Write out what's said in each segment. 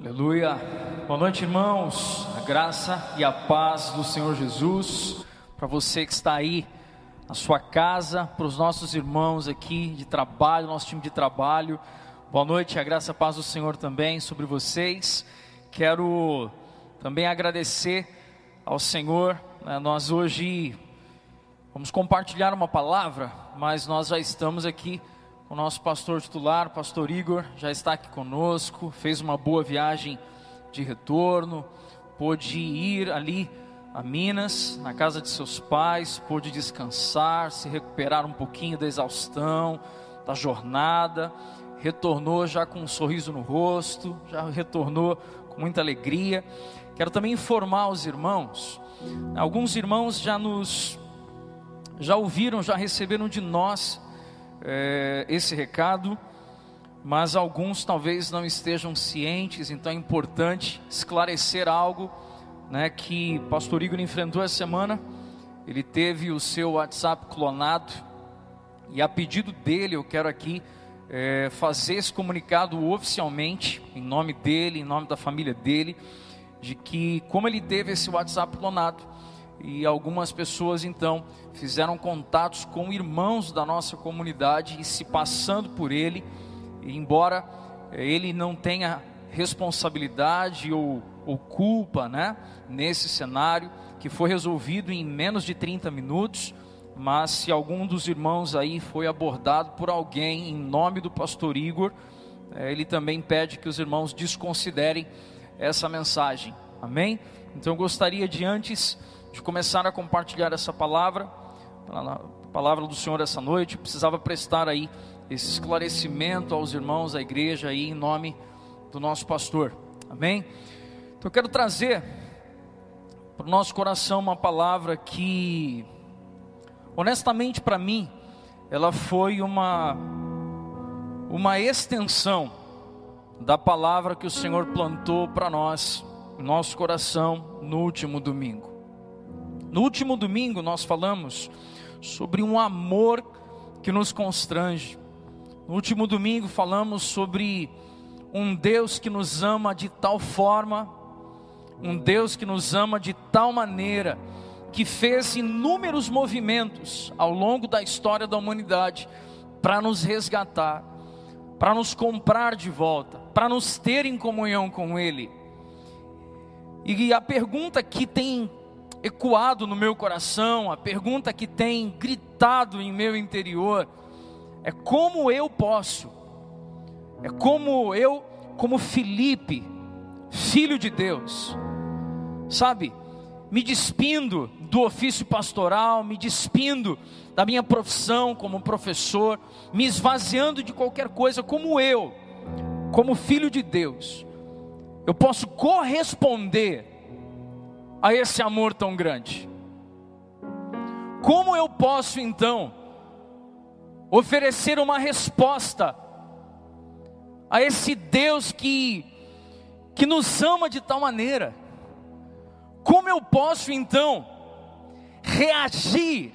Aleluia. Boa noite, irmãos. A graça e a paz do Senhor Jesus. Para você que está aí na sua casa, para os nossos irmãos aqui de trabalho, nosso time de trabalho. Boa noite, a graça e a paz do Senhor também sobre vocês. Quero também agradecer ao Senhor. Né, nós hoje vamos compartilhar uma palavra, mas nós já estamos aqui o nosso pastor titular, pastor Igor, já está aqui conosco, fez uma boa viagem de retorno, pôde ir ali a Minas, na casa de seus pais, pôde descansar, se recuperar um pouquinho da exaustão, da jornada, retornou já com um sorriso no rosto, já retornou com muita alegria. Quero também informar os irmãos, alguns irmãos já nos já ouviram, já receberam de nós é, esse recado, mas alguns talvez não estejam cientes, então é importante esclarecer algo né, que Pastor Igor enfrentou essa semana. Ele teve o seu WhatsApp clonado, e a pedido dele, eu quero aqui é, fazer esse comunicado oficialmente, em nome dele, em nome da família dele, de que, como ele teve esse WhatsApp clonado, e algumas pessoas então fizeram contatos com irmãos da nossa comunidade e se passando por ele, embora eh, ele não tenha responsabilidade ou, ou culpa, né, nesse cenário que foi resolvido em menos de 30 minutos, mas se algum dos irmãos aí foi abordado por alguém em nome do pastor Igor, eh, ele também pede que os irmãos desconsiderem essa mensagem. Amém? Então eu gostaria de antes de começar a compartilhar essa palavra, a palavra do Senhor essa noite, precisava prestar aí esse esclarecimento aos irmãos da igreja aí em nome do nosso pastor. Amém? Então eu quero trazer para o nosso coração uma palavra que honestamente para mim ela foi uma uma extensão da palavra que o Senhor plantou para nós, nosso coração no último domingo. No último domingo nós falamos sobre um amor que nos constrange. No último domingo falamos sobre um Deus que nos ama de tal forma, um Deus que nos ama de tal maneira, que fez inúmeros movimentos ao longo da história da humanidade para nos resgatar, para nos comprar de volta, para nos ter em comunhão com Ele. E a pergunta que tem ecoado no meu coração, a pergunta que tem gritado em meu interior, é como eu posso, é como eu, como Felipe, filho de Deus, sabe, me despindo do ofício pastoral, me despindo da minha profissão como professor, me esvaziando de qualquer coisa, como eu, como filho de Deus, eu posso corresponder a esse amor tão grande? Como eu posso então oferecer uma resposta a esse Deus que que nos ama de tal maneira? Como eu posso então reagir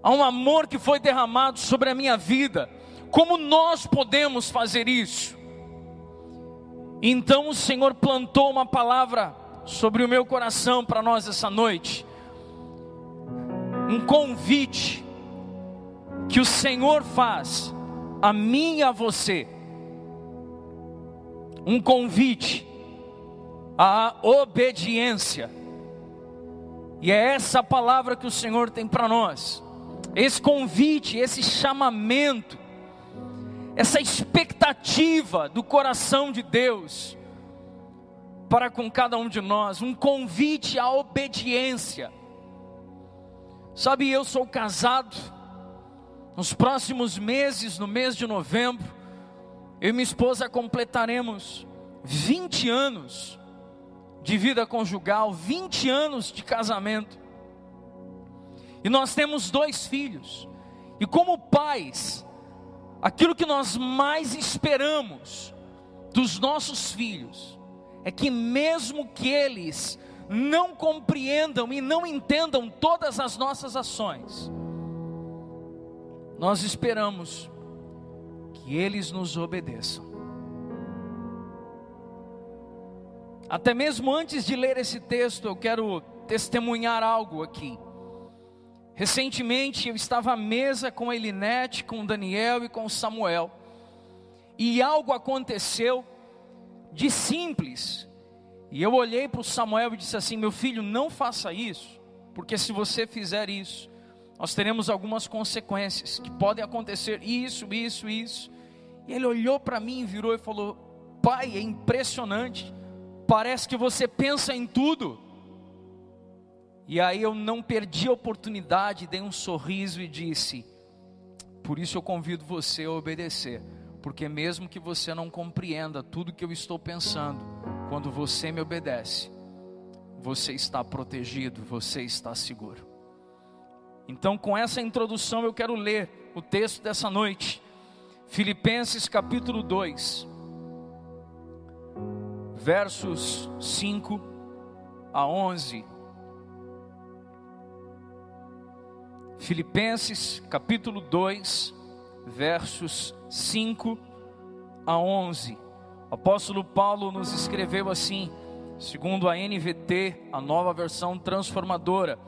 a um amor que foi derramado sobre a minha vida? Como nós podemos fazer isso? Então o Senhor plantou uma palavra sobre o meu coração para nós essa noite. Um convite que o Senhor faz a mim e a você. Um convite à obediência. E é essa palavra que o Senhor tem para nós. Esse convite, esse chamamento, essa expectativa do coração de Deus para com cada um de nós, um convite à obediência. Sabe, eu sou casado, nos próximos meses, no mês de novembro, eu e minha esposa completaremos 20 anos de vida conjugal, 20 anos de casamento. E nós temos dois filhos. E como pais, aquilo que nós mais esperamos dos nossos filhos é que, mesmo que eles não compreendam e não entendam todas as nossas ações, nós esperamos que eles nos obedeçam. Até mesmo antes de ler esse texto, eu quero testemunhar algo aqui. Recentemente eu estava à mesa com a Elinete, com o Daniel e com o Samuel, e algo aconteceu de simples. E eu olhei para o Samuel e disse assim: Meu filho, não faça isso, porque se você fizer isso, nós teremos algumas consequências que podem acontecer, isso, isso, isso. E ele olhou para mim virou e falou: Pai, é impressionante, parece que você pensa em tudo. E aí eu não perdi a oportunidade, dei um sorriso e disse: Por isso eu convido você a obedecer, porque mesmo que você não compreenda tudo que eu estou pensando, quando você me obedece, você está protegido, você está seguro. Então, com essa introdução, eu quero ler o texto dessa noite, Filipenses capítulo 2, versos 5 a 11. Filipenses capítulo 2, versos 5 a 11. O apóstolo Paulo nos escreveu assim, segundo a NVT, a nova versão transformadora,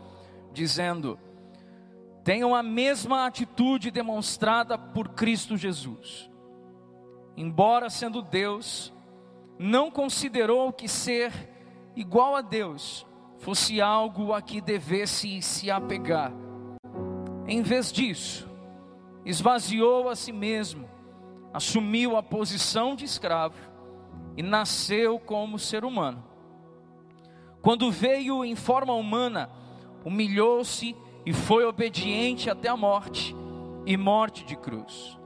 dizendo: Tenham a mesma atitude demonstrada por Cristo Jesus. Embora sendo Deus, não considerou que ser igual a Deus fosse algo a que devesse se apegar em vez disso, esvaziou a si mesmo, assumiu a posição de escravo e nasceu como ser humano. Quando veio em forma humana, humilhou-se e foi obediente até a morte e morte de cruz.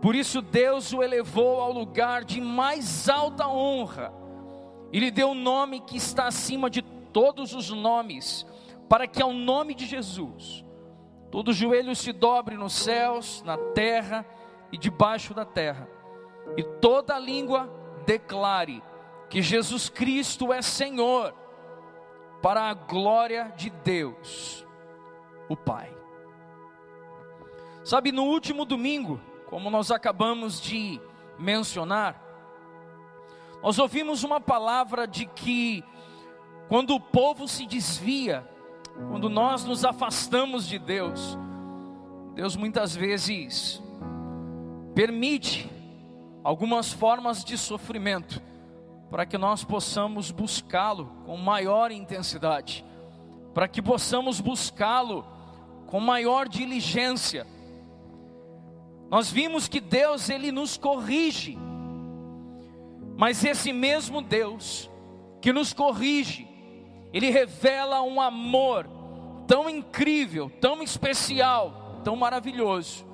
Por isso Deus o elevou ao lugar de mais alta honra e lhe deu o um nome que está acima de todos os nomes, para que ao nome de Jesus todo joelho se dobre nos céus, na terra e debaixo da terra, e toda língua declare que Jesus Cristo é Senhor, para a glória de Deus, o Pai. Sabe, no último domingo, como nós acabamos de mencionar, nós ouvimos uma palavra de que quando o povo se desvia quando nós nos afastamos de Deus, Deus muitas vezes permite algumas formas de sofrimento para que nós possamos buscá-lo com maior intensidade, para que possamos buscá-lo com maior diligência. Nós vimos que Deus ele nos corrige, mas esse mesmo Deus que nos corrige, ele revela um amor tão incrível, tão especial, tão maravilhoso.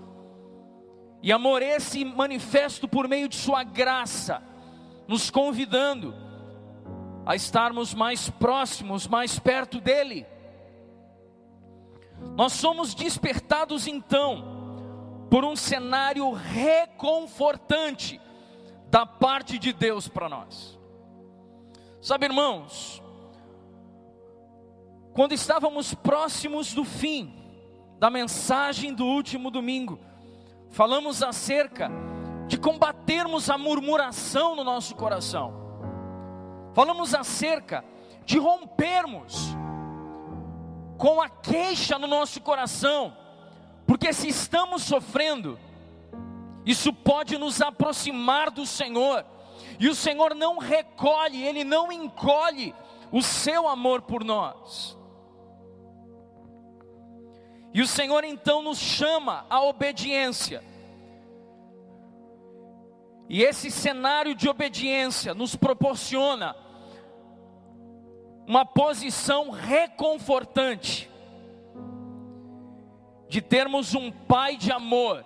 E amor esse manifesto por meio de Sua graça, nos convidando a estarmos mais próximos, mais perto dEle. Nós somos despertados então por um cenário reconfortante da parte de Deus para nós. Sabe, irmãos, quando estávamos próximos do fim da mensagem do último domingo, falamos acerca de combatermos a murmuração no nosso coração, falamos acerca de rompermos com a queixa no nosso coração, porque se estamos sofrendo, isso pode nos aproximar do Senhor, e o Senhor não recolhe, Ele não encolhe o seu amor por nós. E o Senhor então nos chama à obediência. E esse cenário de obediência nos proporciona uma posição reconfortante de termos um pai de amor.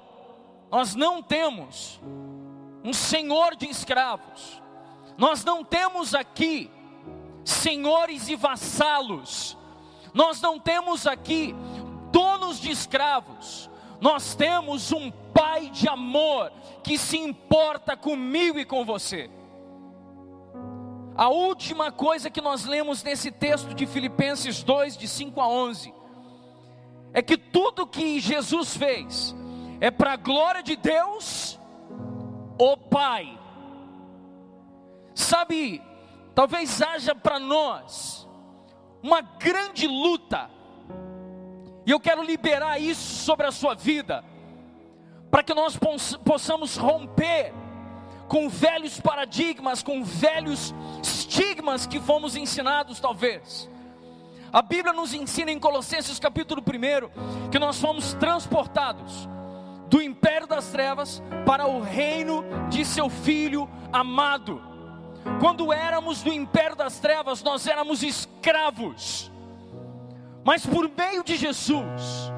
Nós não temos um senhor de escravos. Nós não temos aqui senhores e vassalos. Nós não temos aqui donos de escravos, nós temos um Pai de amor que se importa comigo e com você. A última coisa que nós lemos nesse texto de Filipenses 2, de 5 a 11, é que tudo que Jesus fez é para a glória de Deus, o Pai. Sabe, talvez haja para nós uma grande luta, e eu quero liberar isso sobre a sua vida, para que nós possamos romper com velhos paradigmas, com velhos estigmas que fomos ensinados, talvez. A Bíblia nos ensina em Colossenses capítulo 1 que nós fomos transportados do império das trevas para o reino de seu filho amado. Quando éramos do império das trevas, nós éramos escravos. Mas por meio de Jesus,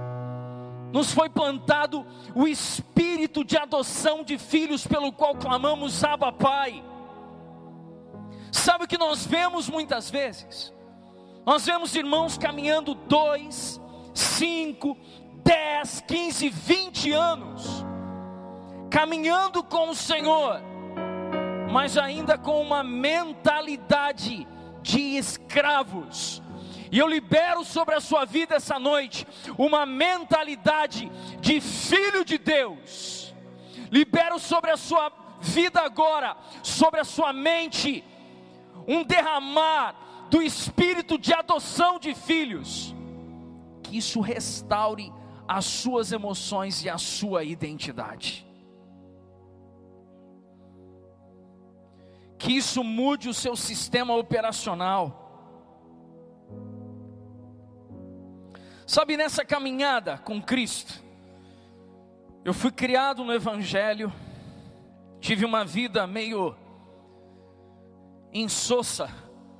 nos foi plantado o espírito de adoção de filhos, pelo qual clamamos Abba Pai. Sabe o que nós vemos muitas vezes? Nós vemos irmãos caminhando dois, cinco, dez, quinze, vinte anos, caminhando com o Senhor, mas ainda com uma mentalidade de escravos, e eu libero sobre a sua vida essa noite uma mentalidade de filho de Deus. Libero sobre a sua vida agora, sobre a sua mente, um derramar do espírito de adoção de filhos. Que isso restaure as suas emoções e a sua identidade. Que isso mude o seu sistema operacional Sabe, nessa caminhada com Cristo, eu fui criado no Evangelho, tive uma vida meio insossa,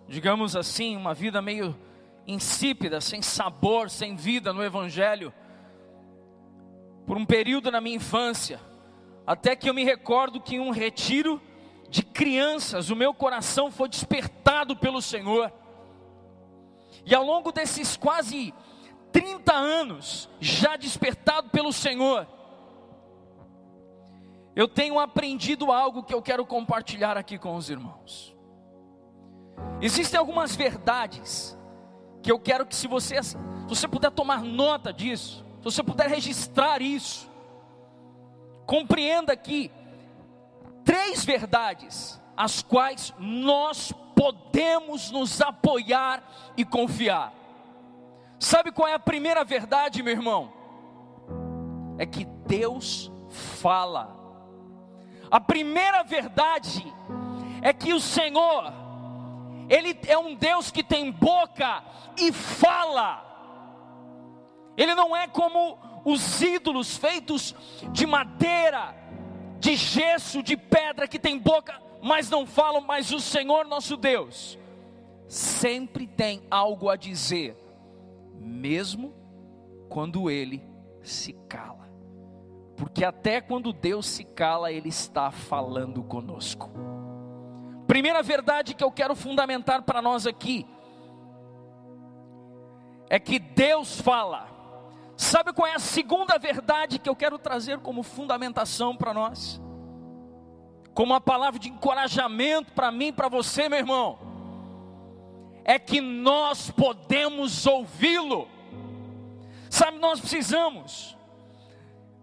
digamos assim, uma vida meio insípida, sem sabor, sem vida no Evangelho, por um período na minha infância, até que eu me recordo que em um retiro de crianças, o meu coração foi despertado pelo Senhor, e ao longo desses quase 30 anos já despertado pelo Senhor, eu tenho aprendido algo que eu quero compartilhar aqui com os irmãos. Existem algumas verdades que eu quero que se você, se você puder tomar nota disso, se você puder registrar isso, compreenda aqui três verdades as quais nós podemos nos apoiar e confiar. Sabe qual é a primeira verdade, meu irmão? É que Deus fala. A primeira verdade é que o Senhor, Ele é um Deus que tem boca e fala. Ele não é como os ídolos feitos de madeira, de gesso, de pedra, que tem boca, mas não falam, mas o Senhor nosso Deus sempre tem algo a dizer mesmo quando ele se cala. Porque até quando Deus se cala, Ele está falando conosco. Primeira verdade que eu quero fundamentar para nós aqui é que Deus fala. Sabe qual é a segunda verdade que eu quero trazer como fundamentação para nós? Como uma palavra de encorajamento para mim, para você, meu irmão é que nós podemos ouvi-lo. Sabe, nós precisamos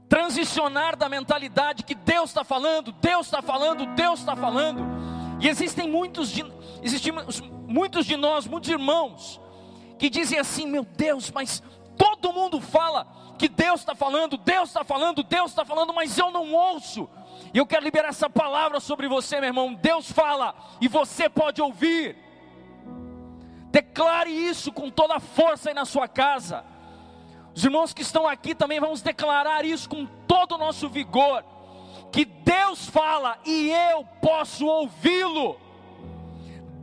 transicionar da mentalidade que Deus está falando, Deus está falando, Deus está falando. E existem muitos de, muitos de nós, muitos irmãos, que dizem assim: meu Deus, mas todo mundo fala que Deus está falando, Deus está falando, Deus está falando, mas eu não ouço. E eu quero liberar essa palavra sobre você, meu irmão. Deus fala e você pode ouvir. Declare isso com toda a força aí na sua casa. Os irmãos que estão aqui também vamos declarar isso com todo o nosso vigor. Que Deus fala e eu posso ouvi-lo.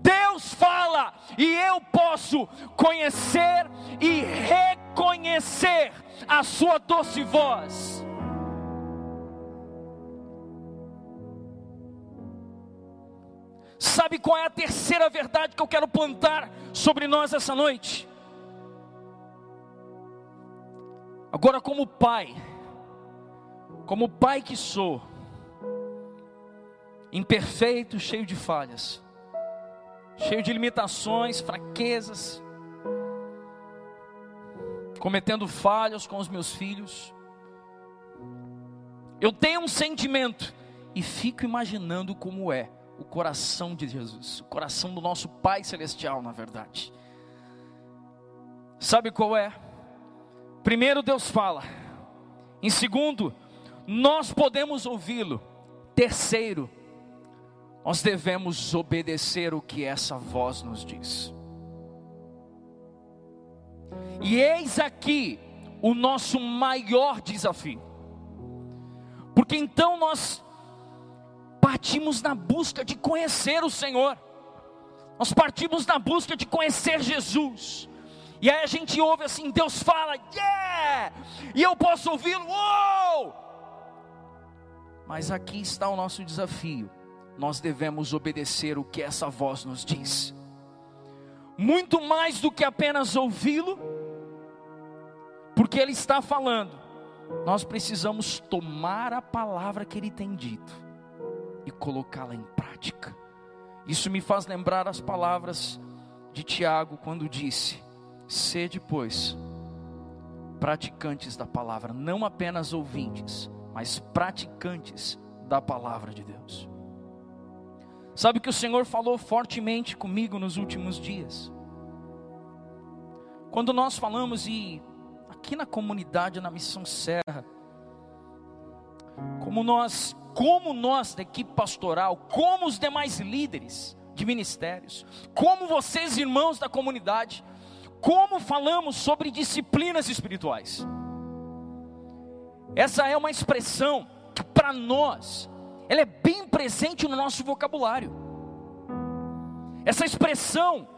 Deus fala e eu posso conhecer e reconhecer a sua doce voz. Sabe qual é a terceira verdade que eu quero plantar sobre nós essa noite? Agora, como pai, como pai que sou, imperfeito, cheio de falhas, cheio de limitações, fraquezas, cometendo falhas com os meus filhos, eu tenho um sentimento e fico imaginando como é o coração de Jesus, o coração do nosso Pai Celestial, na verdade. Sabe qual é? Primeiro, Deus fala. Em segundo, nós podemos ouvi-lo. Terceiro, nós devemos obedecer o que essa voz nos diz. E eis aqui o nosso maior desafio. Porque então nós partimos na busca de conhecer o Senhor. Nós partimos na busca de conhecer Jesus. E aí a gente ouve assim, Deus fala, yeah! E eu posso ouvi-lo, uou! Mas aqui está o nosso desafio. Nós devemos obedecer o que essa voz nos diz. Muito mais do que apenas ouvi-lo, porque ele está falando. Nós precisamos tomar a palavra que ele tem dito e colocá-la em prática. Isso me faz lembrar as palavras de Tiago quando disse: Sede, pois, praticantes da palavra, não apenas ouvintes, mas praticantes da palavra de Deus. Sabe que o Senhor falou fortemente comigo nos últimos dias? Quando nós falamos e aqui na comunidade, na Missão Serra, como nós, como nós da equipe pastoral, como os demais líderes de ministérios, como vocês irmãos da comunidade, como falamos sobre disciplinas espirituais. Essa é uma expressão que para nós ela é bem presente no nosso vocabulário. Essa expressão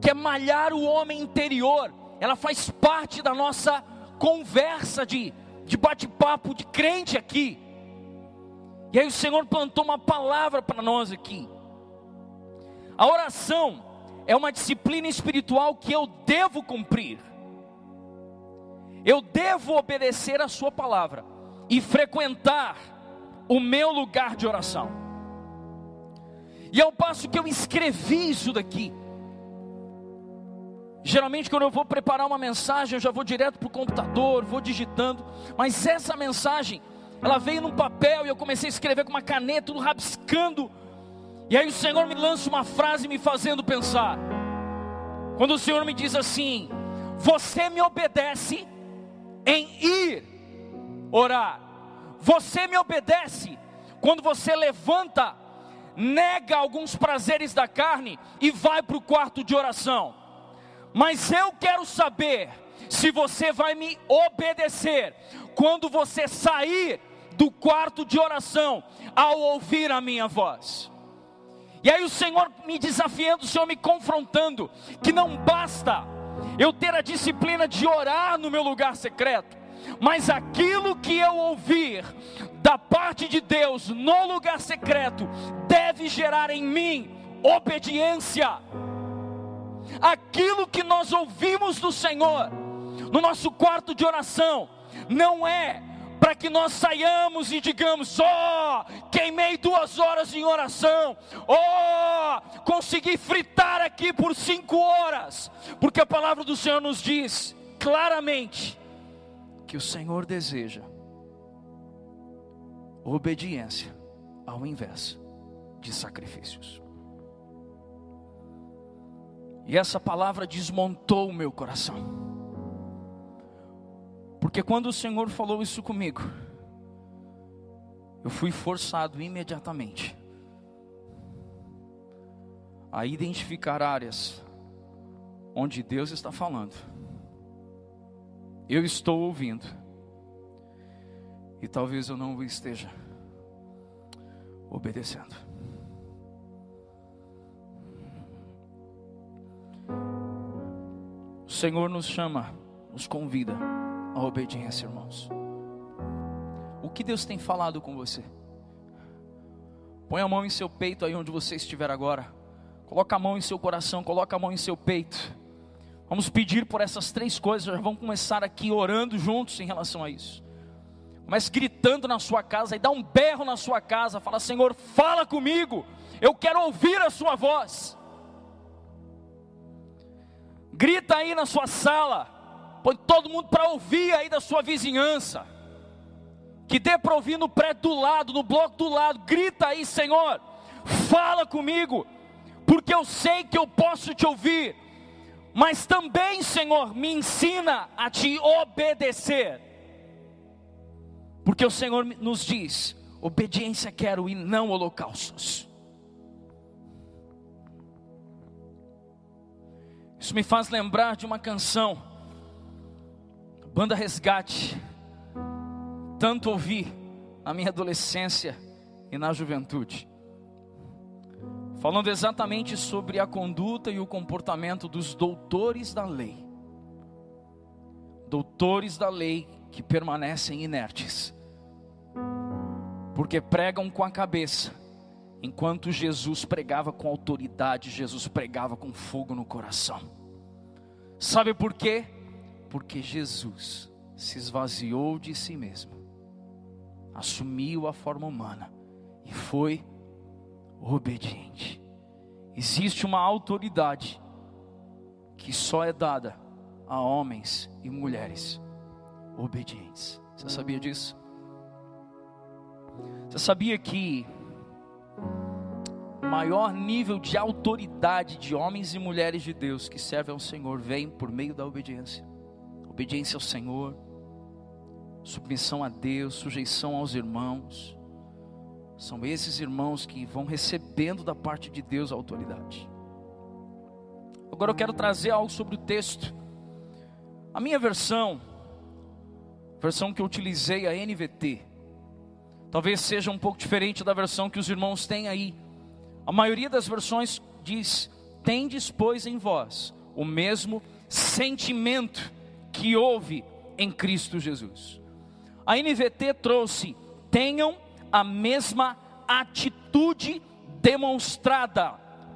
que é malhar o homem interior, ela faz parte da nossa conversa de, de bate-papo de crente aqui. E aí o Senhor plantou uma palavra para nós aqui. A oração é uma disciplina espiritual que eu devo cumprir. Eu devo obedecer a Sua palavra e frequentar o meu lugar de oração. E ao passo que eu escrevi isso daqui, Geralmente, quando eu vou preparar uma mensagem, eu já vou direto para o computador, vou digitando. Mas essa mensagem, ela veio num papel e eu comecei a escrever com uma caneta, tudo rabiscando. E aí o Senhor me lança uma frase me fazendo pensar. Quando o Senhor me diz assim: Você me obedece em ir orar. Você me obedece quando você levanta, nega alguns prazeres da carne e vai para o quarto de oração. Mas eu quero saber se você vai me obedecer quando você sair do quarto de oração ao ouvir a minha voz. E aí o Senhor me desafiando, o Senhor me confrontando, que não basta eu ter a disciplina de orar no meu lugar secreto, mas aquilo que eu ouvir da parte de Deus no lugar secreto deve gerar em mim obediência aquilo que nós ouvimos do Senhor no nosso quarto de oração, não é para que nós saiamos e digamos: ó, oh, queimei duas horas em oração, ó, oh, consegui fritar aqui por cinco horas, porque a palavra do Senhor nos diz claramente que o Senhor deseja obediência ao invés de sacrifícios. E essa palavra desmontou o meu coração. Porque quando o Senhor falou isso comigo, eu fui forçado imediatamente a identificar áreas onde Deus está falando. Eu estou ouvindo. E talvez eu não esteja obedecendo. O Senhor nos chama, nos convida à obediência, irmãos. O que Deus tem falado com você? Põe a mão em seu peito aí onde você estiver agora. Coloca a mão em seu coração, coloca a mão em seu peito. Vamos pedir por essas três coisas, vamos começar aqui orando juntos em relação a isso. Comece gritando na sua casa e dá um berro na sua casa, fala: Senhor, fala comigo. Eu quero ouvir a sua voz. Grita aí na sua sala. Põe todo mundo para ouvir aí da sua vizinhança. Que dê para ouvir no prédio do lado, no bloco do lado. Grita aí, Senhor. fala comigo, porque eu sei que eu posso te ouvir, mas também, Senhor, me ensina a te obedecer, porque o Senhor nos diz: obediência quero e não holocaustos. Isso me faz lembrar de uma canção, Banda Resgate, tanto ouvi na minha adolescência e na juventude, falando exatamente sobre a conduta e o comportamento dos doutores da lei, doutores da lei que permanecem inertes, porque pregam com a cabeça, enquanto Jesus pregava com autoridade, Jesus pregava com fogo no coração. Sabe por quê? Porque Jesus se esvaziou de si mesmo, assumiu a forma humana e foi obediente. Existe uma autoridade que só é dada a homens e mulheres obedientes. Você sabia disso? Você sabia que o maior nível de autoridade de homens e mulheres de Deus que servem ao Senhor vem por meio da obediência? Obediência ao Senhor, submissão a Deus, sujeição aos irmãos. São esses irmãos que vão recebendo da parte de Deus a autoridade. Agora eu quero trazer algo sobre o texto. A minha versão, versão que eu utilizei, a NVT, talvez seja um pouco diferente da versão que os irmãos têm aí. A maioria das versões diz: Tendes, pois, em vós o mesmo sentimento que houve em Cristo Jesus. A NVT trouxe: tenham a mesma atitude demonstrada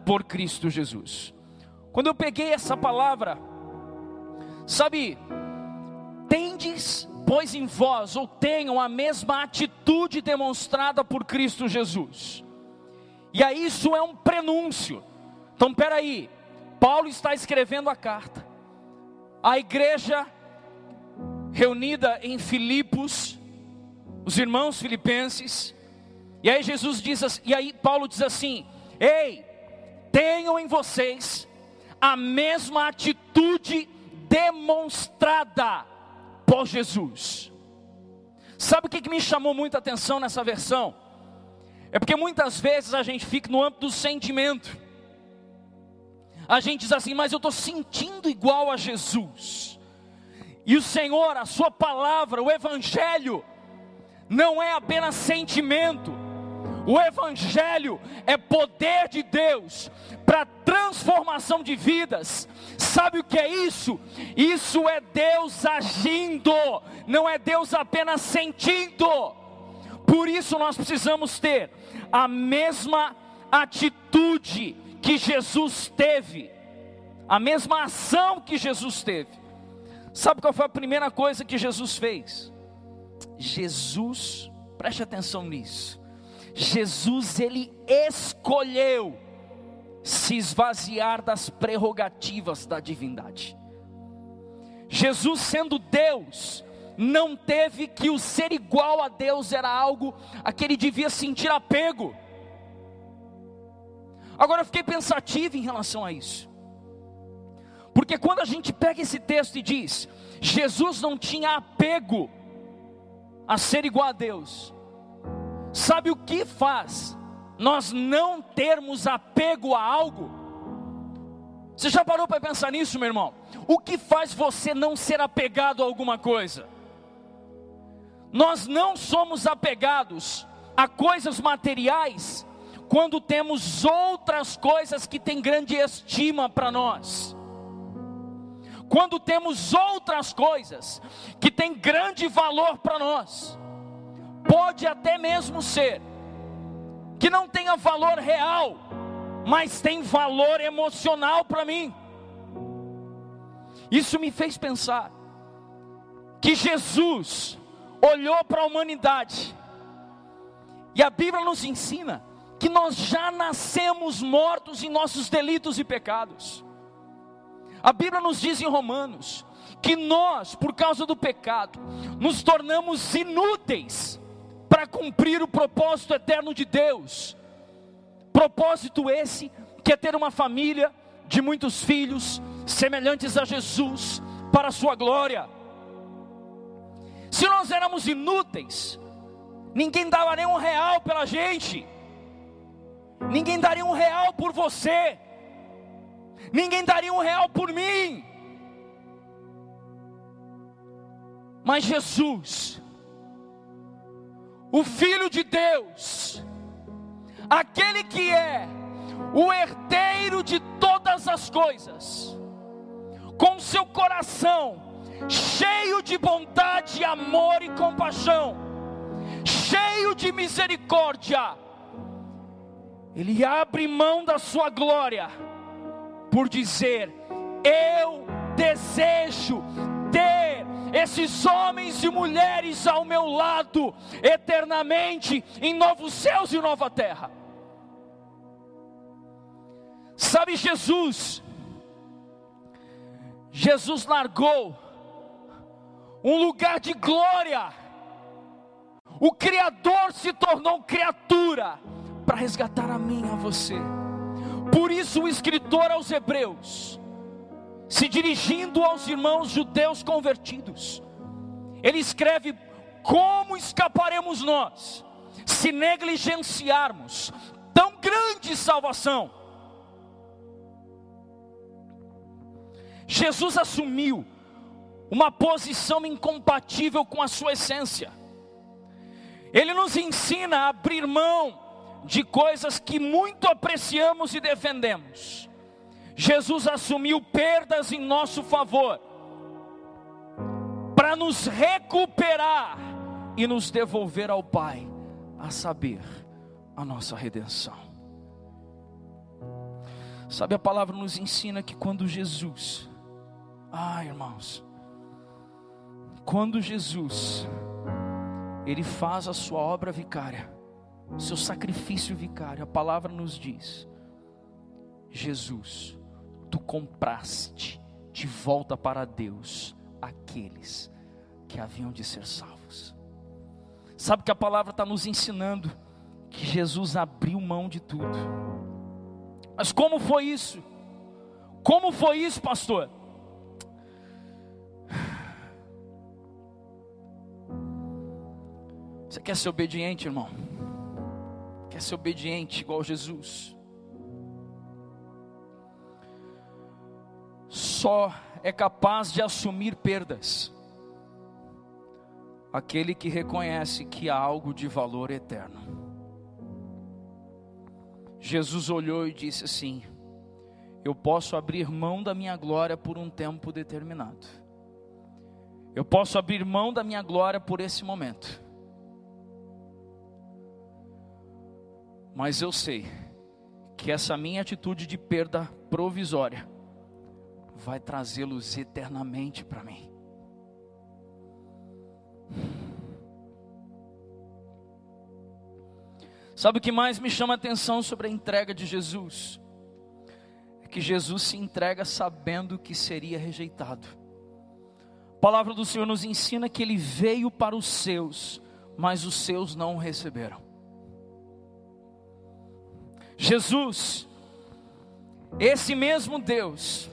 por Cristo Jesus. Quando eu peguei essa palavra, sabe, tendes, pois em vós, ou tenham a mesma atitude demonstrada por Cristo Jesus. E aí isso é um prenúncio. Então, peraí, Paulo está escrevendo a carta. A igreja reunida em Filipos, os irmãos filipenses, e aí Jesus diz assim, e aí Paulo diz assim: "Ei, tenham em vocês a mesma atitude demonstrada por Jesus". Sabe o que, me chamou muita atenção nessa versão? É porque muitas vezes a gente fica no âmbito do sentimento. A gente diz assim, mas eu estou sentindo igual a Jesus. E o Senhor, a Sua palavra, o Evangelho, não é apenas sentimento, o Evangelho é poder de Deus para transformação de vidas. Sabe o que é isso? Isso é Deus agindo, não é Deus apenas sentindo. Por isso nós precisamos ter a mesma atitude que Jesus teve, a mesma ação que Jesus teve. Sabe qual foi a primeira coisa que Jesus fez? Jesus, preste atenção nisso. Jesus ele escolheu se esvaziar das prerrogativas da divindade. Jesus sendo Deus, não teve que o ser igual a Deus era algo a que ele devia sentir apego. Agora eu fiquei pensativo em relação a isso. Porque quando a gente pega esse texto e diz, Jesus não tinha apego a ser igual a Deus, sabe o que faz nós não termos apego a algo? Você já parou para pensar nisso, meu irmão? O que faz você não ser apegado a alguma coisa? Nós não somos apegados a coisas materiais quando temos outras coisas que têm grande estima para nós quando temos outras coisas que têm grande valor para nós, pode até mesmo ser que não tenha valor real, mas tem valor emocional para mim. Isso me fez pensar que Jesus olhou para a humanidade, e a Bíblia nos ensina que nós já nascemos mortos em nossos delitos e pecados. A Bíblia nos diz em Romanos que nós, por causa do pecado, nos tornamos inúteis para cumprir o propósito eterno de Deus. Propósito esse que é ter uma família de muitos filhos semelhantes a Jesus para a sua glória. Se nós éramos inúteis, ninguém dava nem um real pela gente, ninguém daria um real por você, ninguém daria um real por mim. Mas Jesus, o Filho de Deus, aquele que é o herdeiro de todas as coisas, com seu coração cheio de bondade, amor e compaixão, cheio de misericórdia, ele abre mão da sua glória por dizer: Eu desejo ter esses homens e mulheres ao meu lado eternamente em novos céus e nova terra. Sabe, Jesus, Jesus largou um lugar de glória, o Criador se tornou criatura para resgatar a mim a você. Por isso, o escritor aos Hebreus, se dirigindo aos irmãos judeus convertidos, ele escreve: Como escaparemos nós, se negligenciarmos tão grande salvação? Jesus assumiu uma posição incompatível com a sua essência. Ele nos ensina a abrir mão de coisas que muito apreciamos e defendemos. Jesus assumiu perdas em nosso favor, para nos recuperar e nos devolver ao Pai, a saber, a nossa redenção. Sabe, a palavra nos ensina que quando Jesus, ah, irmãos, quando Jesus, Ele faz a sua obra vicária, seu sacrifício vicário, a palavra nos diz: Jesus, tu compraste de volta para Deus aqueles que haviam de ser salvos. Sabe que a palavra está nos ensinando que Jesus abriu mão de tudo. Mas como foi isso? Como foi isso, pastor? Você quer ser obediente, irmão? Ser obediente igual Jesus? Só é capaz de assumir perdas aquele que reconhece que há algo de valor eterno. Jesus olhou e disse assim: Eu posso abrir mão da minha glória por um tempo determinado. Eu posso abrir mão da minha glória por esse momento. Mas eu sei que essa minha atitude de perda provisória vai trazê-los eternamente para mim. Sabe o que mais me chama a atenção sobre a entrega de Jesus? É que Jesus se entrega sabendo que seria rejeitado. A palavra do Senhor nos ensina que ele veio para os seus, mas os seus não o receberam. Jesus, esse mesmo Deus,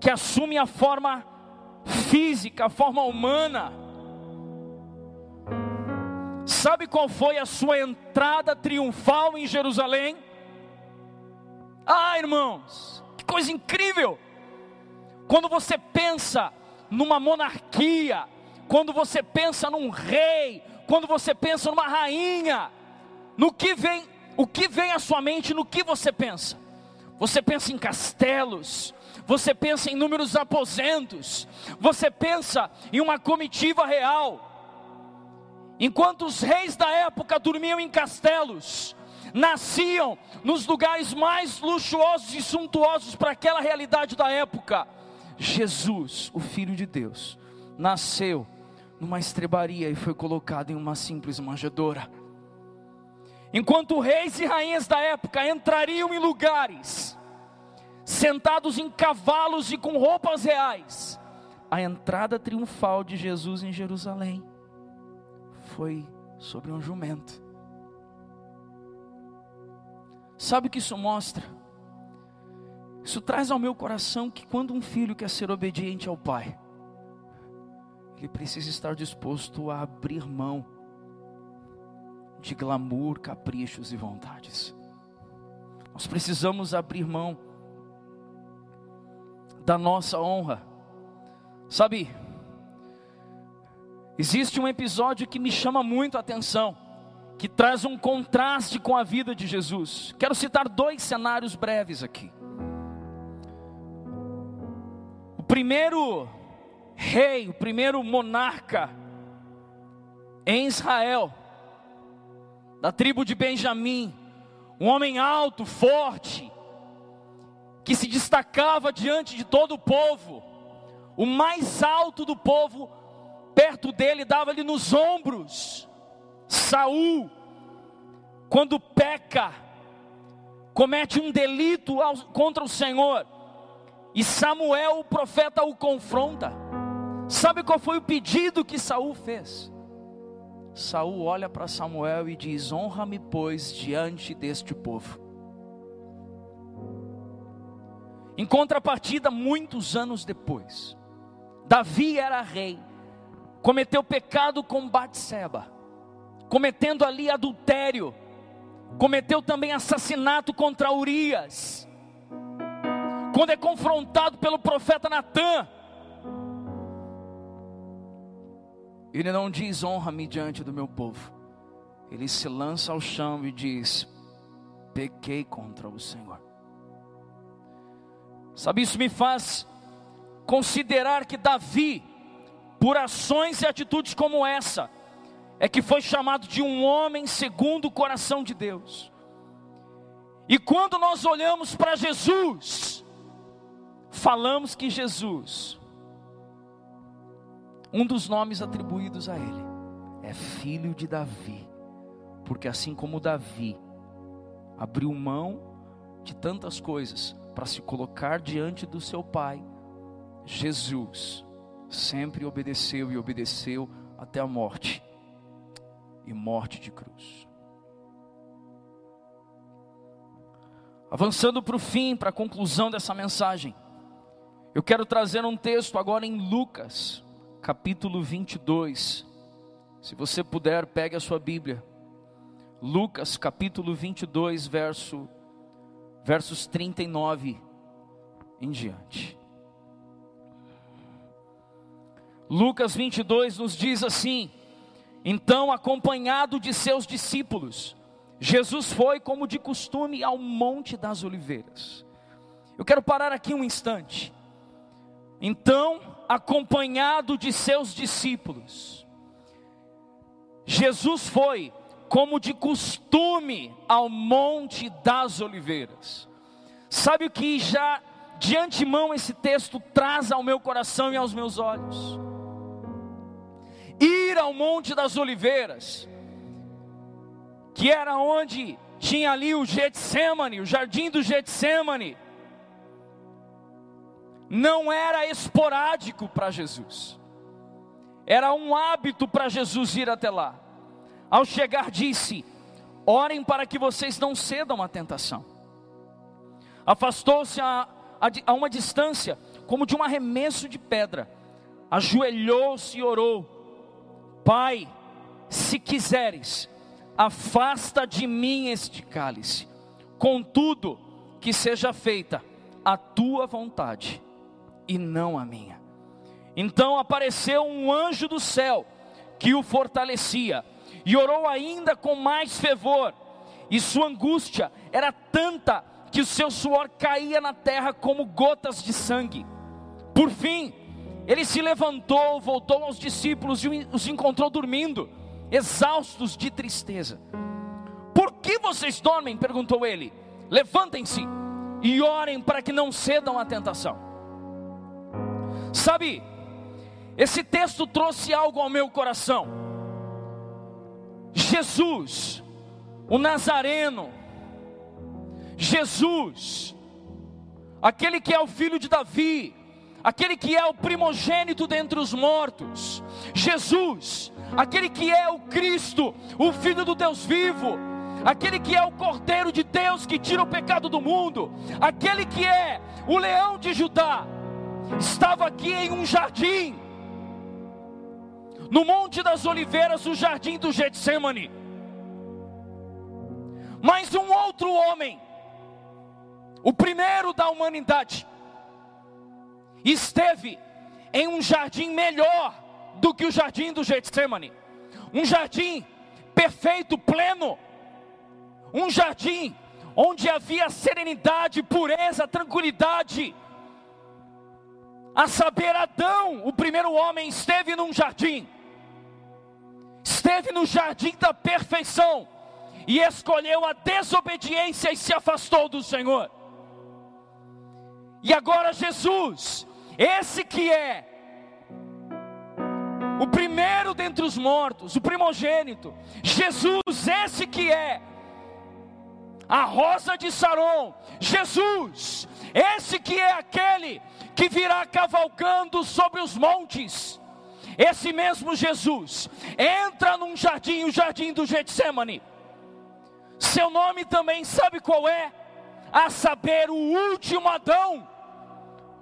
que assume a forma física, a forma humana, sabe qual foi a sua entrada triunfal em Jerusalém? Ah, irmãos, que coisa incrível! Quando você pensa numa monarquia, quando você pensa num rei, quando você pensa numa rainha, no que vem o que vem à sua mente no que você pensa? Você pensa em castelos, você pensa em inúmeros aposentos, você pensa em uma comitiva real. Enquanto os reis da época dormiam em castelos, nasciam nos lugares mais luxuosos e suntuosos para aquela realidade da época, Jesus, o Filho de Deus, nasceu numa estrebaria e foi colocado em uma simples manjedoura. Enquanto reis e rainhas da época entrariam em lugares, sentados em cavalos e com roupas reais, a entrada triunfal de Jesus em Jerusalém foi sobre um jumento. Sabe o que isso mostra? Isso traz ao meu coração que quando um filho quer ser obediente ao pai, ele precisa estar disposto a abrir mão de glamour, caprichos e vontades. Nós precisamos abrir mão da nossa honra. Sabe, existe um episódio que me chama muito a atenção, que traz um contraste com a vida de Jesus. Quero citar dois cenários breves aqui. O primeiro rei, o primeiro monarca em Israel, da tribo de Benjamim, um homem alto, forte, que se destacava diante de todo o povo, o mais alto do povo, perto dele, dava-lhe nos ombros. Saul, quando peca, comete um delito contra o Senhor, e Samuel, o profeta, o confronta. Sabe qual foi o pedido que Saul fez? Saul olha para Samuel e diz: Honra-me, pois, diante deste povo. Em contrapartida, muitos anos depois, Davi era rei, cometeu pecado com Batseba, cometendo ali adultério, cometeu também assassinato contra Urias. Quando é confrontado pelo profeta Natan, Ele não diz honra-me diante do meu povo. Ele se lança ao chão e diz: pequei contra o Senhor. Sabe, isso me faz considerar que Davi, por ações e atitudes como essa, é que foi chamado de um homem segundo o coração de Deus. E quando nós olhamos para Jesus, falamos que Jesus um dos nomes atribuídos a ele é filho de Davi, porque assim como Davi abriu mão de tantas coisas para se colocar diante do seu pai, Jesus sempre obedeceu e obedeceu até a morte e morte de cruz. Avançando para o fim, para a conclusão dessa mensagem, eu quero trazer um texto agora em Lucas, capítulo 22. Se você puder, pegue a sua Bíblia. Lucas, capítulo 22, verso, versos 39 em diante. Lucas 22 nos diz assim: Então, acompanhado de seus discípulos, Jesus foi, como de costume, ao Monte das Oliveiras. Eu quero parar aqui um instante. Então, acompanhado de seus discípulos, Jesus foi, como de costume, ao Monte das Oliveiras. Sabe o que já de antemão esse texto traz ao meu coração e aos meus olhos? Ir ao Monte das Oliveiras, que era onde tinha ali o Getsemane, o jardim do Getsemane não era esporádico para Jesus, era um hábito para Jesus ir até lá. Ao chegar, disse: Orem para que vocês não cedam à tentação. Afastou-se a, a, a uma distância, como de um arremesso de pedra, ajoelhou-se e orou: Pai, se quiseres, afasta de mim este cálice, contudo, que seja feita a tua vontade e não a minha. Então apareceu um anjo do céu que o fortalecia e orou ainda com mais fervor, e sua angústia era tanta que o seu suor caía na terra como gotas de sangue. Por fim, ele se levantou, voltou aos discípulos e os encontrou dormindo, exaustos de tristeza. Por que vocês dormem? perguntou ele. Levantem-se e orem para que não cedam à tentação. Sabe, esse texto trouxe algo ao meu coração. Jesus, o Nazareno, Jesus, aquele que é o filho de Davi, aquele que é o primogênito dentre os mortos, Jesus, aquele que é o Cristo, o Filho do Deus vivo, aquele que é o Cordeiro de Deus que tira o pecado do mundo, aquele que é o leão de Judá, estava aqui em um jardim, no Monte das Oliveiras, o jardim do Getsemane. Mas um outro homem, o primeiro da humanidade, esteve em um jardim melhor do que o jardim do Getsemane, um jardim perfeito, pleno, um jardim onde havia serenidade, pureza, tranquilidade. A saber, Adão, o primeiro homem, esteve num jardim, esteve no jardim da perfeição, e escolheu a desobediência e se afastou do Senhor. E agora Jesus, esse que é o primeiro dentre os mortos, o primogênito, Jesus, esse que é a rosa de Saron, Jesus, esse que é aquele que virá cavalgando sobre os montes, esse mesmo Jesus, entra num jardim, o jardim do Getsemane. Seu nome também sabe qual é? A saber, o último Adão,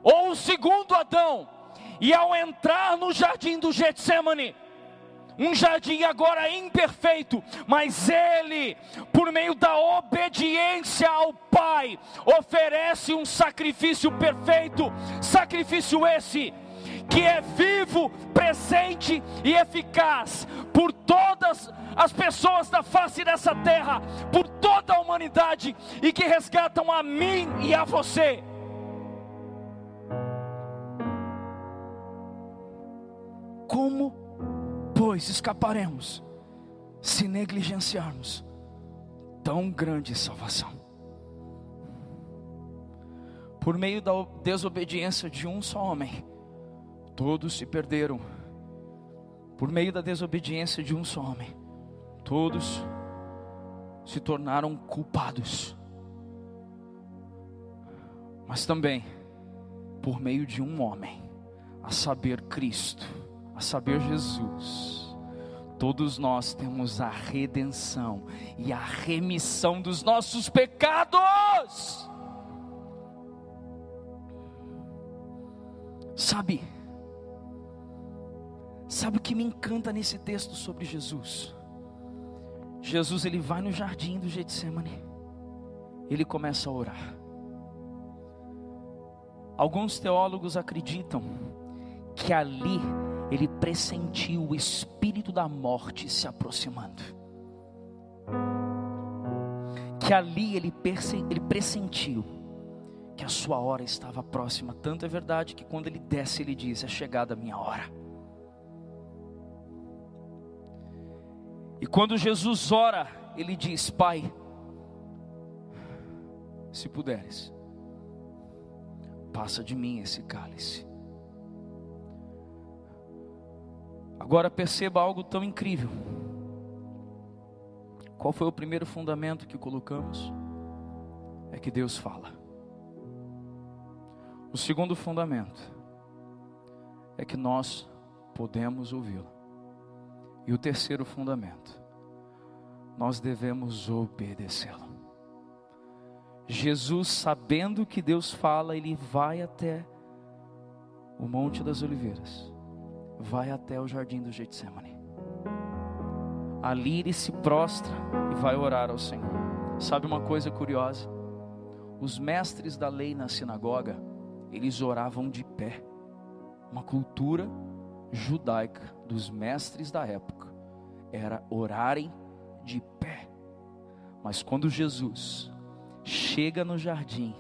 ou o segundo Adão, e ao entrar no jardim do Getsemane, um jardim agora imperfeito, mas ele, por meio da obediência ao Pai, oferece um sacrifício perfeito, sacrifício esse que é vivo, presente e eficaz por todas as pessoas da face dessa terra, por toda a humanidade e que resgatam a mim e a você. Como, pois, escaparemos se negligenciarmos tão grande salvação? Por meio da desobediência de um só homem, todos se perderam. Por meio da desobediência de um só homem, todos se tornaram culpados. Mas também, por meio de um homem, a saber, Cristo a saber, Jesus, todos nós temos a redenção e a remissão dos nossos pecados. Sabe, sabe o que me encanta nesse texto sobre Jesus? Jesus ele vai no jardim do Getsemane, ele começa a orar. Alguns teólogos acreditam que ali ele pressentiu o espírito da morte se aproximando. Que ali ele, ele pressentiu que a sua hora estava próxima. Tanto é verdade que quando ele desce, ele diz: É chegada a minha hora. E quando Jesus ora, ele diz: Pai, se puderes, passa de mim esse cálice. Agora perceba algo tão incrível. Qual foi o primeiro fundamento que colocamos? É que Deus fala. O segundo fundamento é que nós podemos ouvi-lo. E o terceiro fundamento, nós devemos obedecê-lo. Jesus, sabendo que Deus fala, ele vai até o Monte das Oliveiras vai até o jardim do Getsemane. Ali ele se prostra e vai orar ao Senhor. Sabe uma coisa curiosa? Os mestres da lei na sinagoga, eles oravam de pé. Uma cultura judaica dos mestres da época era orarem de pé. Mas quando Jesus chega no jardim,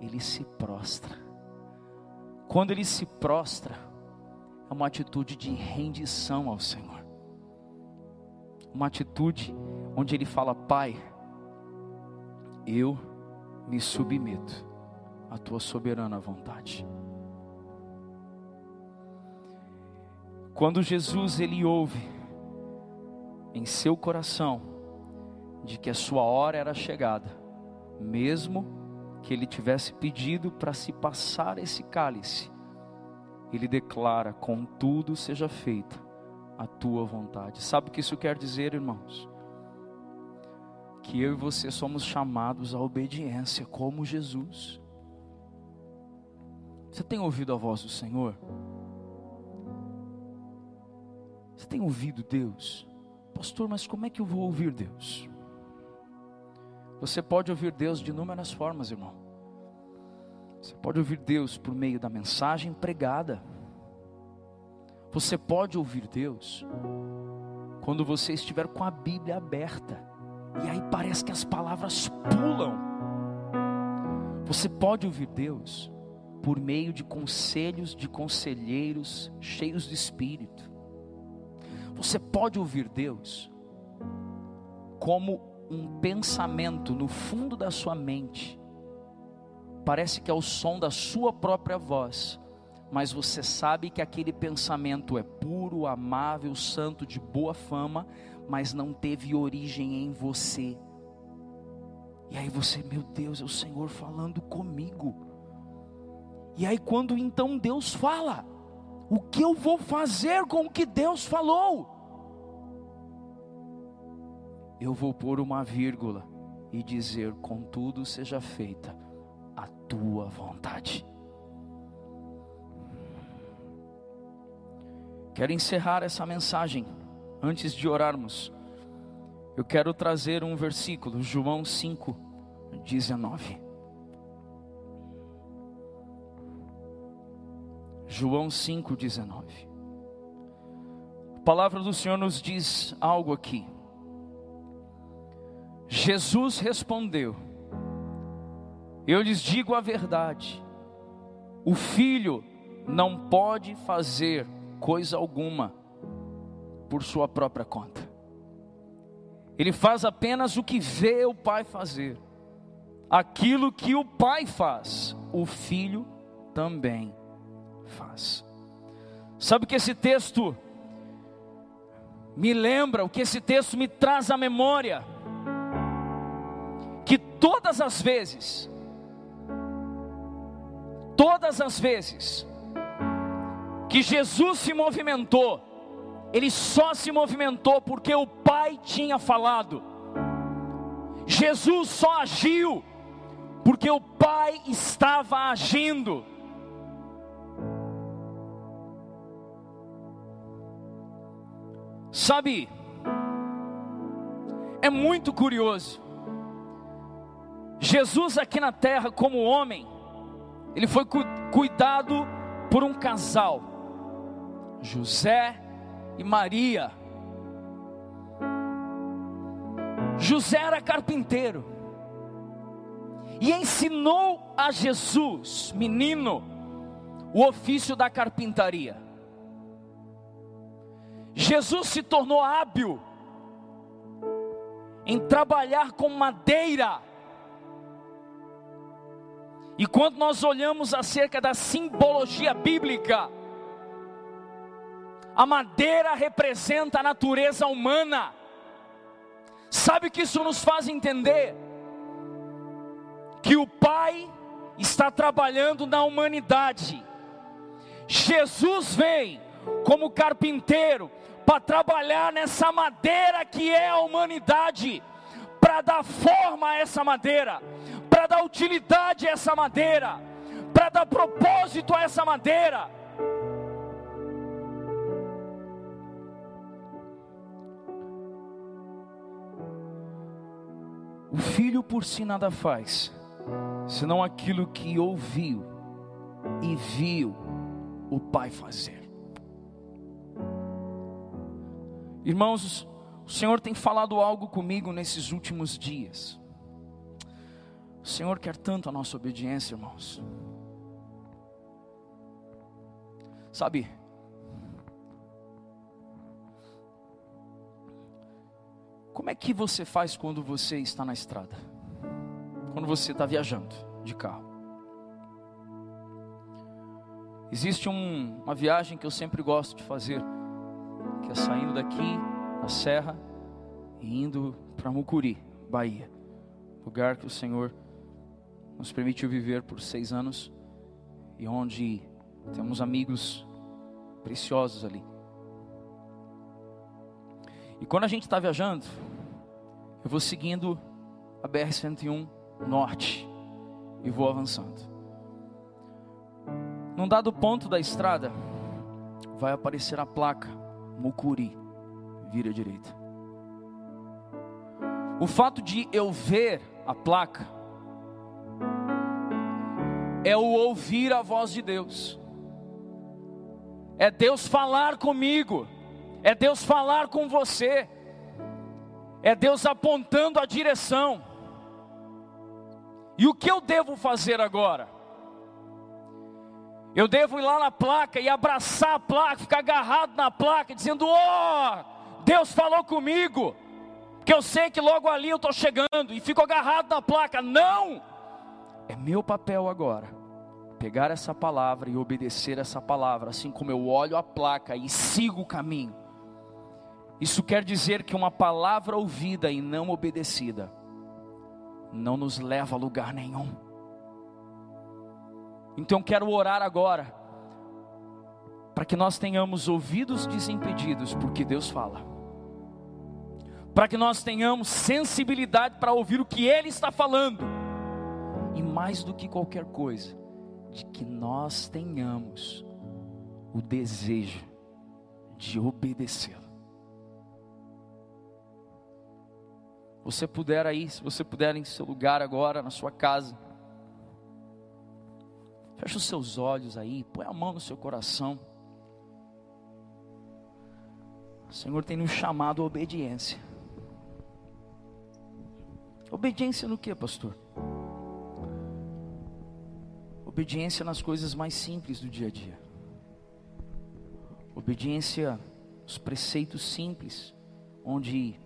ele se prostra. Quando ele se prostra, é uma atitude de rendição ao Senhor. Uma atitude onde ele fala: Pai, eu me submeto à tua soberana vontade. Quando Jesus ele ouve em seu coração de que a sua hora era chegada, mesmo que ele tivesse pedido para se passar esse cálice, ele declara: Contudo, seja feita a tua vontade. Sabe o que isso quer dizer, irmãos? que eu e você somos chamados à obediência como Jesus. Você tem ouvido a voz do Senhor? Você tem ouvido Deus? Pastor, mas como é que eu vou ouvir Deus? Você pode ouvir Deus de inúmeras formas, irmão. Você pode ouvir Deus por meio da mensagem pregada. Você pode ouvir Deus quando você estiver com a Bíblia aberta. E aí parece que as palavras pulam. Você pode ouvir Deus por meio de conselhos de conselheiros cheios de espírito. Você pode ouvir Deus como um pensamento no fundo da sua mente. Parece que é o som da sua própria voz, mas você sabe que aquele pensamento é puro, amável, santo, de boa fama, mas não teve origem em você. E aí você, meu Deus, é o Senhor falando comigo. E aí quando então Deus fala, o que eu vou fazer com o que Deus falou? Eu vou pôr uma vírgula e dizer: contudo seja feita tua vontade. Quero encerrar essa mensagem antes de orarmos. Eu quero trazer um versículo, João 5, 19. João 5, 19. A palavra do Senhor nos diz algo aqui. Jesus respondeu: Eu lhes digo a verdade, o filho não pode fazer coisa alguma por sua própria conta. Ele faz apenas o que vê o pai fazer. Aquilo que o pai faz, o filho também faz. Sabe o que esse texto me lembra, o que esse texto me traz à memória? Que todas as vezes, todas as vezes que Jesus se movimentou, ele só se movimentou porque o Pai tinha falado. Jesus só agiu porque o Pai estava agindo. Sabe, é muito curioso. Jesus aqui na terra, como homem, ele foi cu cuidado por um casal, José e Maria. José era carpinteiro e ensinou a Jesus, menino, o ofício da carpintaria. Jesus se tornou hábil em trabalhar com madeira. E quando nós olhamos acerca da simbologia bíblica, a madeira representa a natureza humana. Sabe o que isso nos faz entender? Que o Pai está trabalhando na humanidade. Jesus vem como carpinteiro para trabalhar nessa madeira que é a humanidade, para dar forma a essa madeira, dar utilidade a essa madeira, para dar propósito a essa madeira. O filho por si nada faz, senão aquilo que ouviu e viu o pai fazer. Irmãos, o Senhor tem falado algo comigo nesses últimos dias. O Senhor quer tanto a nossa obediência, irmãos. Sabe, Como é que você faz quando você está na estrada? Quando você está viajando de carro? Existe um, uma viagem que eu sempre gosto de fazer, que é saindo daqui da serra e indo para Mucuri, Bahia, lugar que o Senhor nos permitiu viver por seis anos e onde temos amigos preciosos ali. E quando a gente está viajando, eu vou seguindo a BR-101 Norte e vou avançando. Num dado ponto da estrada, vai aparecer a placa Mucuri, vira à direita. O fato de eu ver a placa é o ouvir a voz de Deus, é Deus falar comigo, é Deus falar com você, é Deus apontando a direção. E o que eu devo fazer agora? Eu devo ir lá na placa e abraçar a placa, ficar agarrado na placa, dizendo: Oh, Deus falou comigo, porque eu sei que logo ali eu estou chegando, e fico agarrado na placa. Não! É meu papel agora pegar essa palavra e obedecer essa palavra, assim como eu olho a placa e sigo o caminho. Isso quer dizer que uma palavra ouvida e não obedecida não nos leva a lugar nenhum. Então quero orar agora para que nós tenhamos ouvidos desimpedidos, porque Deus fala. Para que nós tenhamos sensibilidade para ouvir o que ele está falando. E mais do que qualquer coisa, de que nós tenhamos o desejo de obedecê-lo. Você puder aí, se você puder em seu lugar agora, na sua casa, feche os seus olhos aí, põe a mão no seu coração. O Senhor tem nos chamado a obediência. Obediência no que, pastor? Obediência nas coisas mais simples do dia a dia. Obediência aos preceitos simples, onde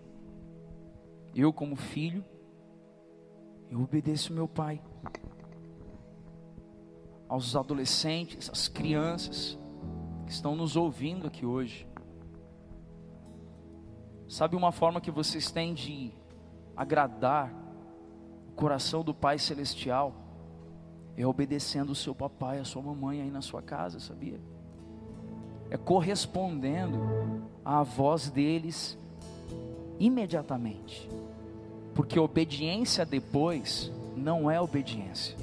eu, como filho, eu obedeço meu pai. Aos adolescentes, às crianças que estão nos ouvindo aqui hoje. Sabe uma forma que vocês têm de agradar o coração do Pai Celestial? É obedecendo o seu papai, a sua mamãe aí na sua casa, sabia? É correspondendo à voz deles imediatamente. Porque obediência depois não é obediência.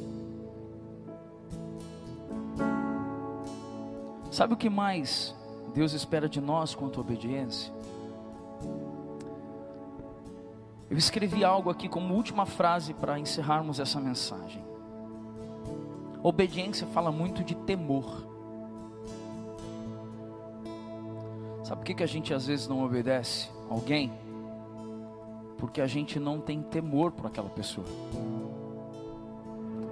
Sabe o que mais Deus espera de nós quanto à obediência? Eu escrevi algo aqui como última frase para encerrarmos essa mensagem. Obediência fala muito de temor. Sabe por que, que a gente às vezes não obedece alguém? porque a gente não tem temor por aquela pessoa.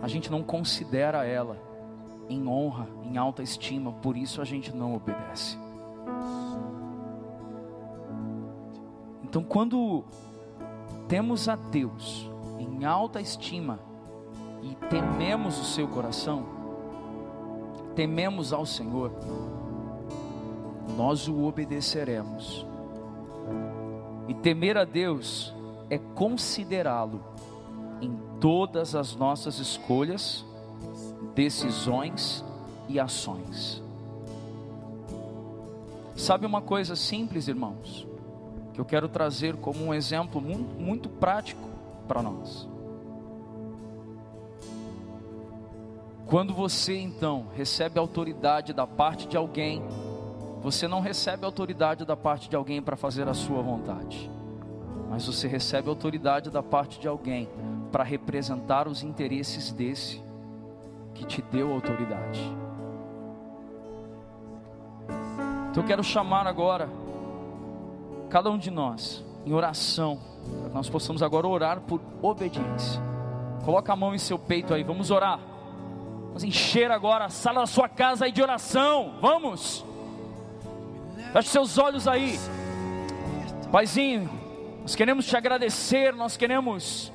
A gente não considera ela em honra, em alta estima, por isso a gente não obedece. Então, quando temos a Deus em alta estima e tememos o seu coração, tememos ao Senhor, nós o obedeceremos. E temer a Deus é considerá-lo em todas as nossas escolhas, decisões e ações. Sabe uma coisa simples, irmãos, que eu quero trazer como um exemplo muito, prático para nós. Quando você então recebe autoridade da parte de alguém, você não recebe autoridade da parte de alguém para fazer a sua vontade mas você recebe autoridade da parte de alguém para representar os interesses desse que te deu autoridade. Então eu quero chamar agora cada um de nós em oração, para que nós possamos agora orar por obediência. Coloca a mão em seu peito aí, vamos orar. Vamos encher agora a sala da sua casa aí de oração. Vamos. Feche seus olhos aí. Paizinho, nós queremos te agradecer, nós queremos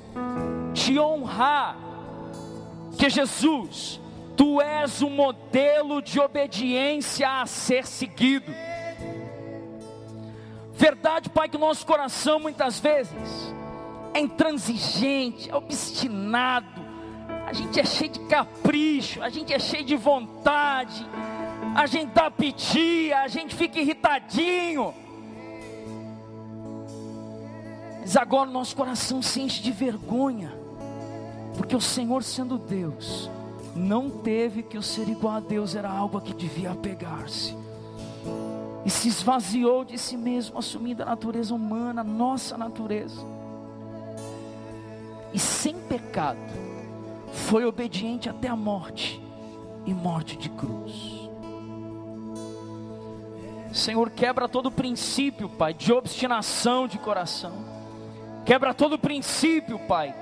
te honrar. Que Jesus, tu és o modelo de obediência a ser seguido. Verdade, Pai, que o nosso coração muitas vezes é intransigente, é obstinado, a gente é cheio de capricho, a gente é cheio de vontade, a gente dá pedir, a gente fica irritadinho. Mas agora o nosso coração se enche de vergonha, porque o Senhor, sendo Deus, não teve que o ser igual a Deus era algo a que devia apegar-se, e se esvaziou de si mesmo, assumindo a natureza humana, nossa natureza, e sem pecado, foi obediente até a morte e morte de cruz. Senhor, quebra todo princípio, Pai, de obstinação de coração. Quebra todo princípio, Pai,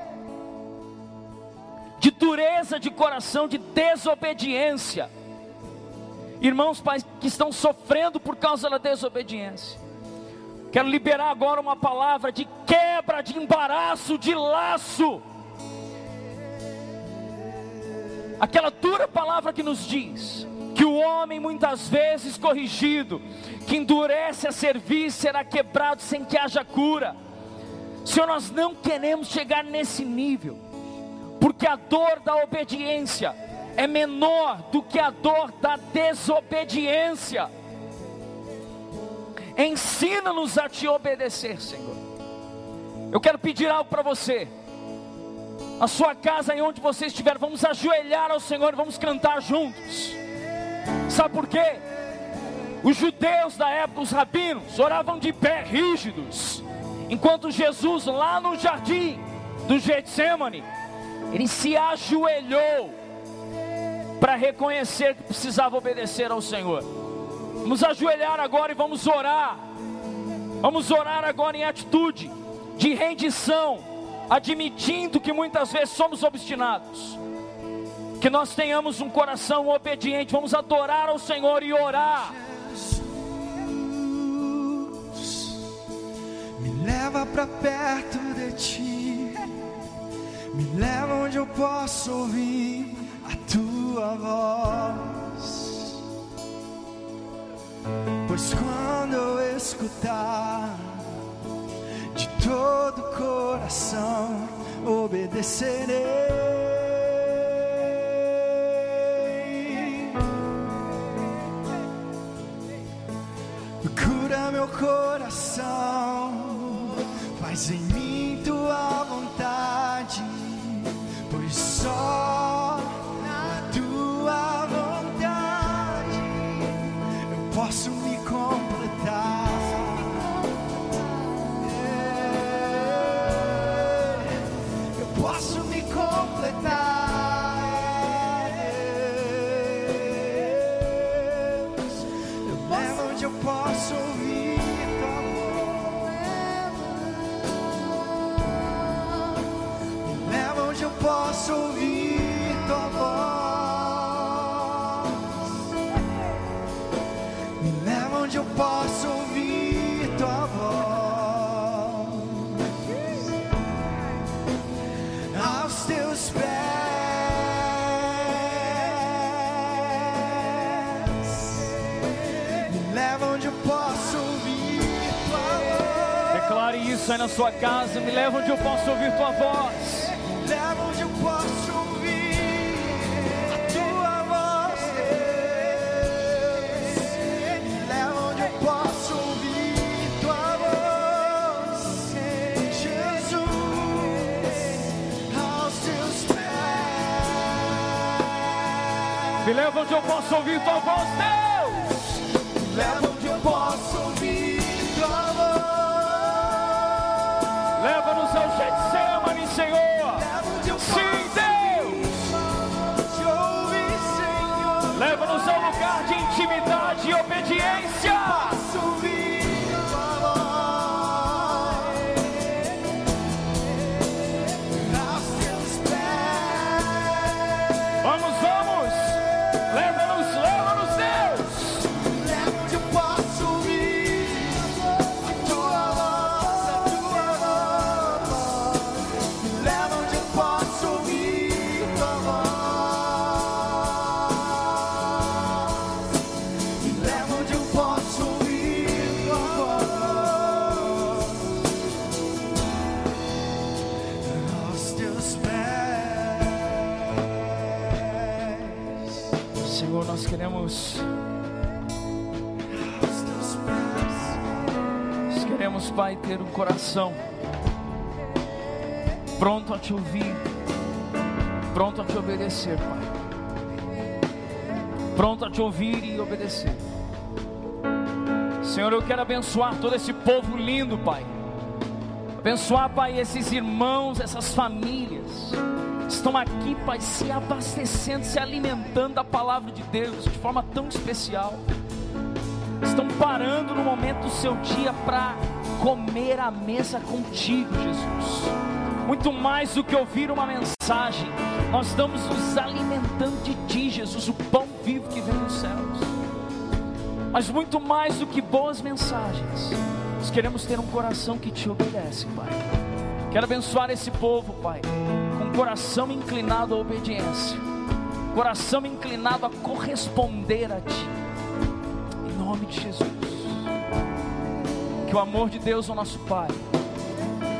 de dureza de coração, de desobediência. Irmãos, Pai, que estão sofrendo por causa da desobediência. Quero liberar agora uma palavra de quebra, de embaraço, de laço. Aquela dura palavra que nos diz: que o homem muitas vezes corrigido, que endurece a servir, será quebrado sem que haja cura. Senhor, nós não queremos chegar nesse nível, porque a dor da obediência é menor do que a dor da desobediência. Ensina-nos a te obedecer, Senhor. Eu quero pedir algo para você. A sua casa e onde você estiver, vamos ajoelhar ao Senhor, vamos cantar juntos. Sabe por quê? Os judeus da época, os rabinos, oravam de pé, rígidos, enquanto Jesus, lá no jardim do Getsemane, ele se ajoelhou para reconhecer que precisava obedecer ao Senhor. Vamos ajoelhar agora e vamos orar. Vamos orar agora em atitude de rendição, admitindo que muitas vezes somos obstinados que nós tenhamos um coração obediente. Vamos adorar ao Senhor e orar. Jesus, me leva para perto de ti. Me leva onde eu posso ouvir a tua voz. Pois quando eu escutar de todo coração, obedecerei. meu coração, faz em mim tua vontade, pois só Me leva onde eu posso ouvir tua voz. Aos teus pés. Me leva onde eu posso ouvir tua voz. Declare isso aí na sua casa. Me leva onde eu posso ouvir tua voz. Leva onde eu posso ouvir tua voz, Deus. Leva onde eu posso ouvir tua voz. Leva-nos ao Getsemane, Senhor. Sim, Deus. Leva-nos ao lugar de intimidade e obediência. Queremos, Pai, ter um coração pronto a te ouvir, pronto a te obedecer, Pai. Pronto a te ouvir e obedecer. Senhor, eu quero abençoar todo esse povo lindo, Pai. Abençoar, Pai, esses irmãos, essas famílias. Estão aqui, Pai, se abastecendo, se alimentando da palavra de Deus de forma tão especial. Estão parando no momento do seu dia para comer à mesa contigo, Jesus. Muito mais do que ouvir uma mensagem, nós estamos nos alimentando de Ti, Jesus, o pão vivo que vem dos céus. Mas muito mais do que boas mensagens, nós queremos ter um coração que te obedece, Pai. Quero abençoar esse povo, Pai, com coração inclinado à obediência, coração inclinado a corresponder a Ti, em nome de Jesus. Que o amor de Deus, o nosso Pai,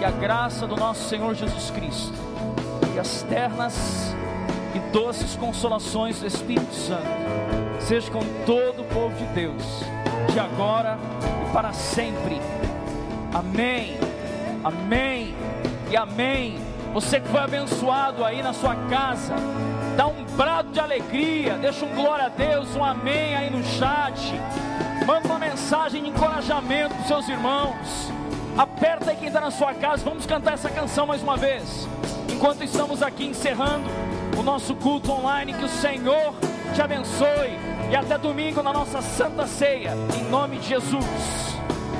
e a graça do nosso Senhor Jesus Cristo, e as ternas e doces consolações do Espírito Santo, seja com todo o povo de Deus, de agora e para sempre. Amém, amém e amém. Você que foi abençoado aí na sua casa, dá um brado de alegria, deixa um glória a Deus, um amém aí no chat. Manda uma mensagem de encorajamento para seus irmãos. Aperta aí quem está na sua casa, vamos cantar essa canção mais uma vez. Enquanto estamos aqui encerrando o nosso culto online, que o Senhor te abençoe. E até domingo na nossa Santa Ceia, em nome de Jesus.